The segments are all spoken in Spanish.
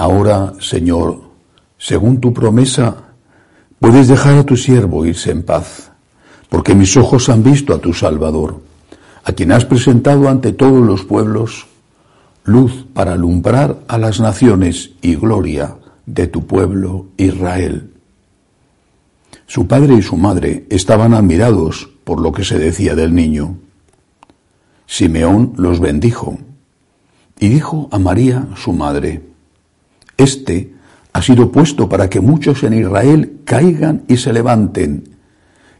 Ahora, Señor, según tu promesa, puedes dejar a tu siervo irse en paz, porque mis ojos han visto a tu Salvador, a quien has presentado ante todos los pueblos, luz para alumbrar a las naciones y gloria de tu pueblo Israel. Su padre y su madre estaban admirados por lo que se decía del niño. Simeón los bendijo y dijo a María, su madre, este ha sido puesto para que muchos en Israel caigan y se levanten,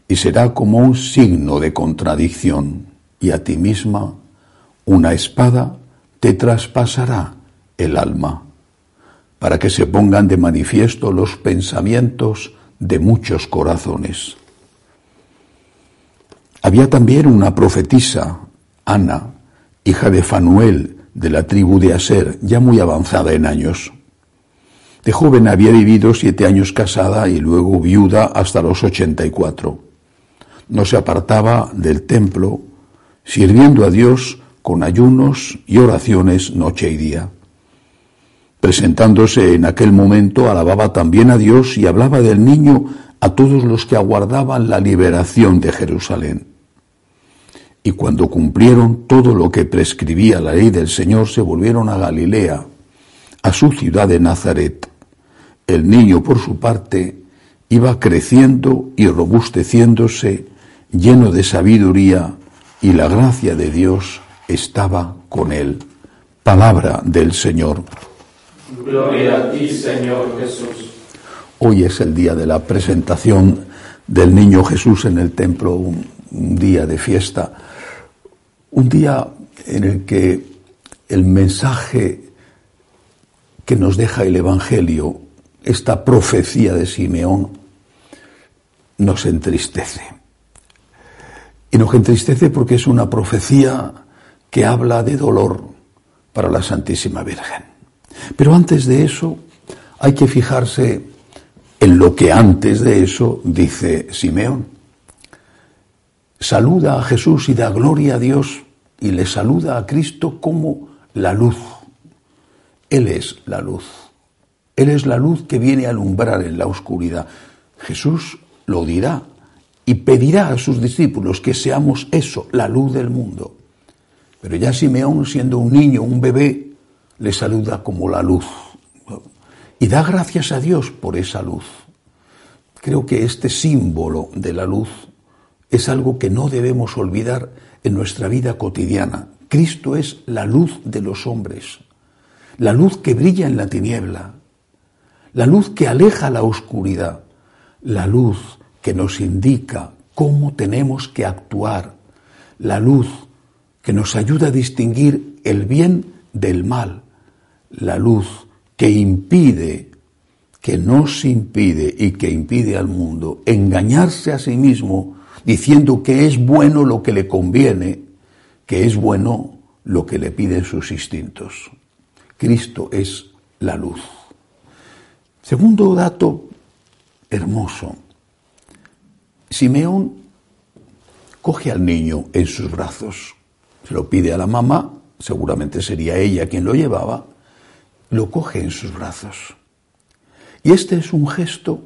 y será como un signo de contradicción, y a ti misma una espada te traspasará el alma, para que se pongan de manifiesto los pensamientos de muchos corazones. Había también una profetisa, Ana, hija de Fanuel, de la tribu de Aser, ya muy avanzada en años. De joven había vivido siete años casada y luego viuda hasta los ochenta y cuatro. No se apartaba del templo, sirviendo a Dios con ayunos y oraciones noche y día. Presentándose en aquel momento, alababa también a Dios y hablaba del niño a todos los que aguardaban la liberación de Jerusalén. Y cuando cumplieron todo lo que prescribía la ley del Señor, se volvieron a Galilea, a su ciudad de Nazaret. El niño, por su parte, iba creciendo y robusteciéndose, lleno de sabiduría, y la gracia de Dios estaba con él. Palabra del Señor. Gloria a ti, Señor Jesús. Hoy es el día de la presentación del niño Jesús en el templo, un, un día de fiesta, un día en el que el mensaje que nos deja el Evangelio esta profecía de Simeón nos entristece. Y nos entristece porque es una profecía que habla de dolor para la Santísima Virgen. Pero antes de eso hay que fijarse en lo que antes de eso dice Simeón. Saluda a Jesús y da gloria a Dios y le saluda a Cristo como la luz. Él es la luz. Él es la luz que viene a alumbrar en la oscuridad. Jesús lo dirá y pedirá a sus discípulos que seamos eso, la luz del mundo. Pero ya Simeón, siendo un niño, un bebé, le saluda como la luz. Y da gracias a Dios por esa luz. Creo que este símbolo de la luz es algo que no debemos olvidar en nuestra vida cotidiana. Cristo es la luz de los hombres, la luz que brilla en la tiniebla, la luz que aleja la oscuridad, la luz que nos indica cómo tenemos que actuar, la luz que nos ayuda a distinguir el bien del mal, la luz que impide, que nos impide y que impide al mundo engañarse a sí mismo diciendo que es bueno lo que le conviene, que es bueno lo que le piden sus instintos. Cristo es la luz. Segundo dato hermoso. Simeón coge al niño en sus brazos, se lo pide a la mamá, seguramente sería ella quien lo llevaba, lo coge en sus brazos. Y este es un gesto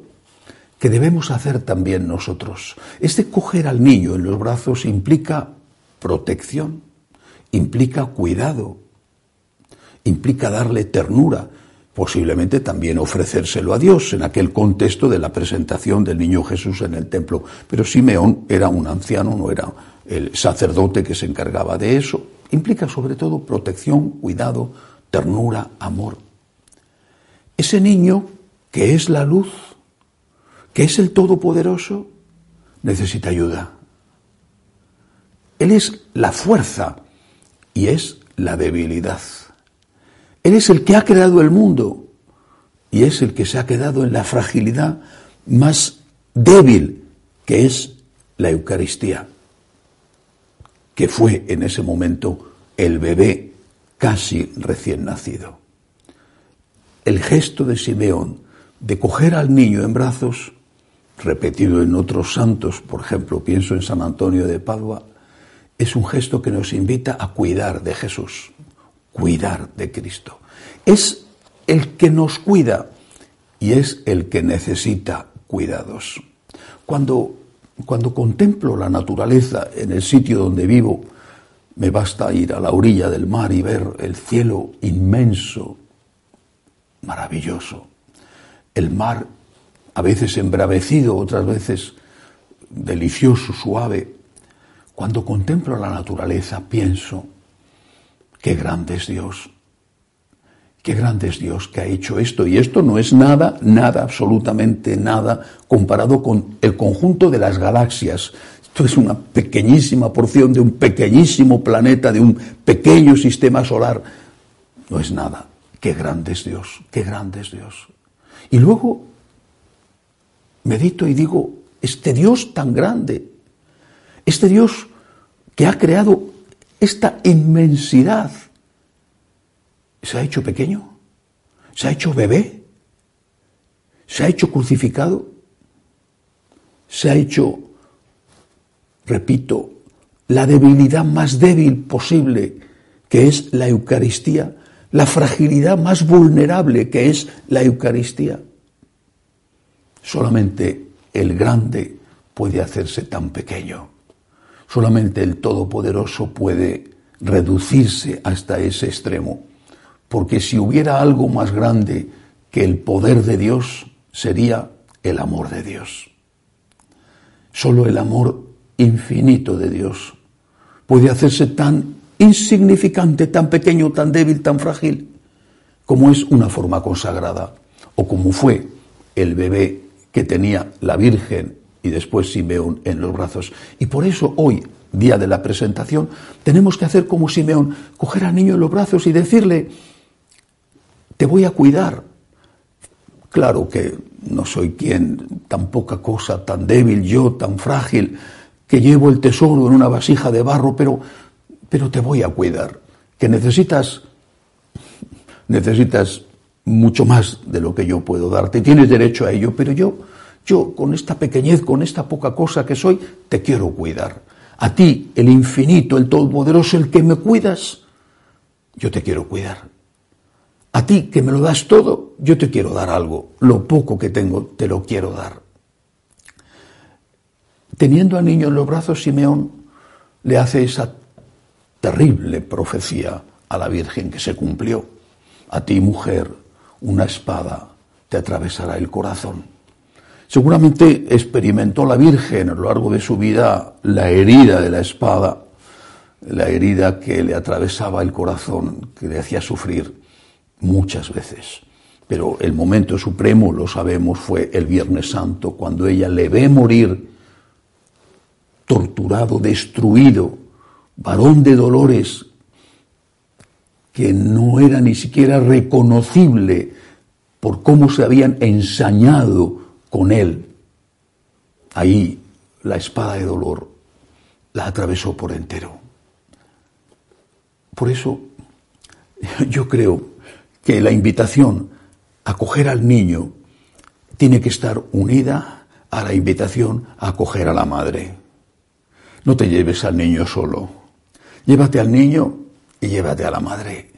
que debemos hacer también nosotros. Este coger al niño en los brazos implica protección, implica cuidado, implica darle ternura, posiblemente también ofrecérselo a Dios en aquel contexto de la presentación del niño Jesús en el templo. Pero Simeón era un anciano, no era el sacerdote que se encargaba de eso. Implica sobre todo protección, cuidado, ternura, amor. Ese niño que es la luz, que es el Todopoderoso, necesita ayuda. Él es la fuerza y es la debilidad. Él es el que ha creado el mundo y es el que se ha quedado en la fragilidad más débil, que es la Eucaristía, que fue en ese momento el bebé casi recién nacido. El gesto de Simeón de coger al niño en brazos, repetido en otros santos, por ejemplo, pienso en San Antonio de Padua, es un gesto que nos invita a cuidar de Jesús, cuidar de Cristo. Es el que nos cuida y es el que necesita cuidados. Cuando, cuando contemplo la naturaleza en el sitio donde vivo, me basta ir a la orilla del mar y ver el cielo inmenso, maravilloso el mar, a veces embravecido, otras veces delicioso, suave. Cuando contemplo la naturaleza pienso, qué grande es Dios, qué grande es Dios que ha hecho esto. Y esto no es nada, nada, absolutamente nada, comparado con el conjunto de las galaxias. Esto es una pequeñísima porción de un pequeñísimo planeta, de un pequeño sistema solar. No es nada. Qué grande es Dios, qué grande es Dios. Y luego medito y digo, este Dios tan grande, este Dios que ha creado esta inmensidad, se ha hecho pequeño, se ha hecho bebé, se ha hecho crucificado, se ha hecho, repito, la debilidad más débil posible, que es la Eucaristía, la fragilidad más vulnerable que es la Eucaristía. Solamente el grande puede hacerse tan pequeño. Solamente el Todopoderoso puede reducirse hasta ese extremo. Porque si hubiera algo más grande que el poder de Dios, sería el amor de Dios. Solo el amor infinito de Dios puede hacerse tan insignificante, tan pequeño, tan débil, tan frágil, como es una forma consagrada, o como fue el bebé que tenía la Virgen y después Simeón en los brazos. Y por eso hoy, día de la presentación, tenemos que hacer como Simeón, coger al niño en los brazos y decirle, te voy a cuidar. Claro que no soy quien, tan poca cosa, tan débil yo, tan frágil, que llevo el tesoro en una vasija de barro, pero pero te voy a cuidar, que necesitas, necesitas mucho más de lo que yo puedo darte, tienes derecho a ello, pero yo, yo con esta pequeñez, con esta poca cosa que soy, te quiero cuidar. A ti, el infinito, el todopoderoso, el que me cuidas, yo te quiero cuidar. A ti que me lo das todo, yo te quiero dar algo. Lo poco que tengo, te lo quiero dar. Teniendo al niño en los brazos, Simeón le hace esa terrible profecía a la Virgen que se cumplió. A ti, mujer, una espada te atravesará el corazón. Seguramente experimentó la Virgen a lo largo de su vida la herida de la espada, la herida que le atravesaba el corazón, que le hacía sufrir muchas veces. Pero el momento supremo, lo sabemos, fue el Viernes Santo, cuando ella le ve morir torturado, destruido, varón de dolores, que no era ni siquiera reconocible por cómo se habían ensañado con él. Ahí la espada de dolor la atravesó por entero. Por eso yo creo que la invitación a acoger al niño tiene que estar unida a la invitación a acoger a la madre. No te lleves al niño solo. Llévate al niño y llévate a la madre.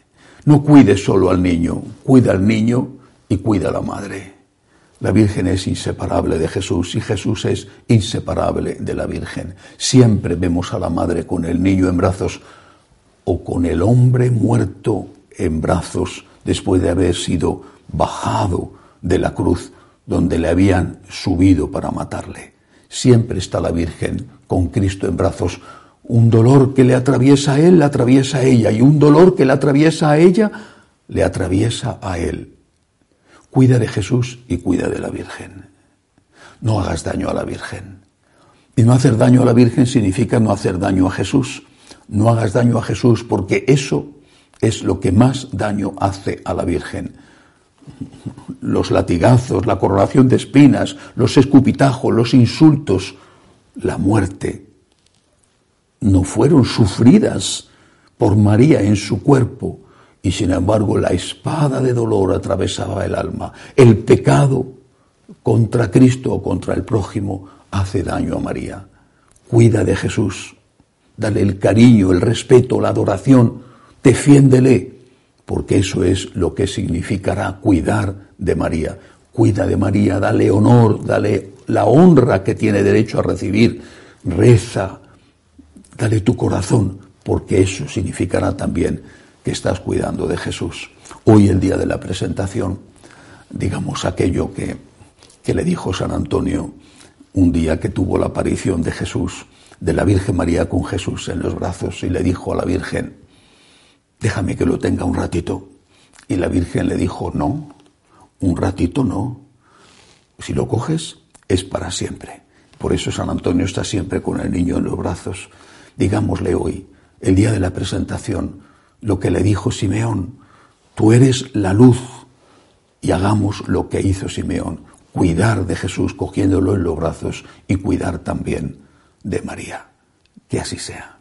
No cuides solo al niño, cuida al niño y cuida a la madre. La Virgen es inseparable de Jesús y Jesús es inseparable de la Virgen. Siempre vemos a la madre con el niño en brazos o con el hombre muerto en brazos después de haber sido bajado de la cruz donde le habían subido para matarle. Siempre está la Virgen con Cristo en brazos. Un dolor que le atraviesa a él, le atraviesa a ella, y un dolor que le atraviesa a ella, le atraviesa a él. Cuida de Jesús y cuida de la Virgen. No hagas daño a la Virgen. Y no hacer daño a la Virgen significa no hacer daño a Jesús. No hagas daño a Jesús porque eso es lo que más daño hace a la Virgen. Los latigazos, la coronación de espinas, los escupitajos, los insultos, la muerte, no fueron sufridas por María en su cuerpo, y sin embargo la espada de dolor atravesaba el alma. El pecado contra Cristo o contra el prójimo hace daño a María. Cuida de Jesús, dale el cariño, el respeto, la adoración, defiéndele, porque eso es lo que significará cuidar de María. Cuida de María, dale honor, dale la honra que tiene derecho a recibir, reza, dale tu corazón, porque eso significará también estás cuidando de Jesús. Hoy, el día de la presentación, digamos aquello que, que le dijo San Antonio un día que tuvo la aparición de Jesús, de la Virgen María con Jesús en los brazos, y le dijo a la Virgen, déjame que lo tenga un ratito. Y la Virgen le dijo, no, un ratito no. Si lo coges, es para siempre. Por eso San Antonio está siempre con el niño en los brazos. Digámosle hoy, el día de la presentación, lo que le dijo Simeón, tú eres la luz y hagamos lo que hizo Simeón, cuidar de Jesús cogiéndolo en los brazos y cuidar también de María. Que así sea.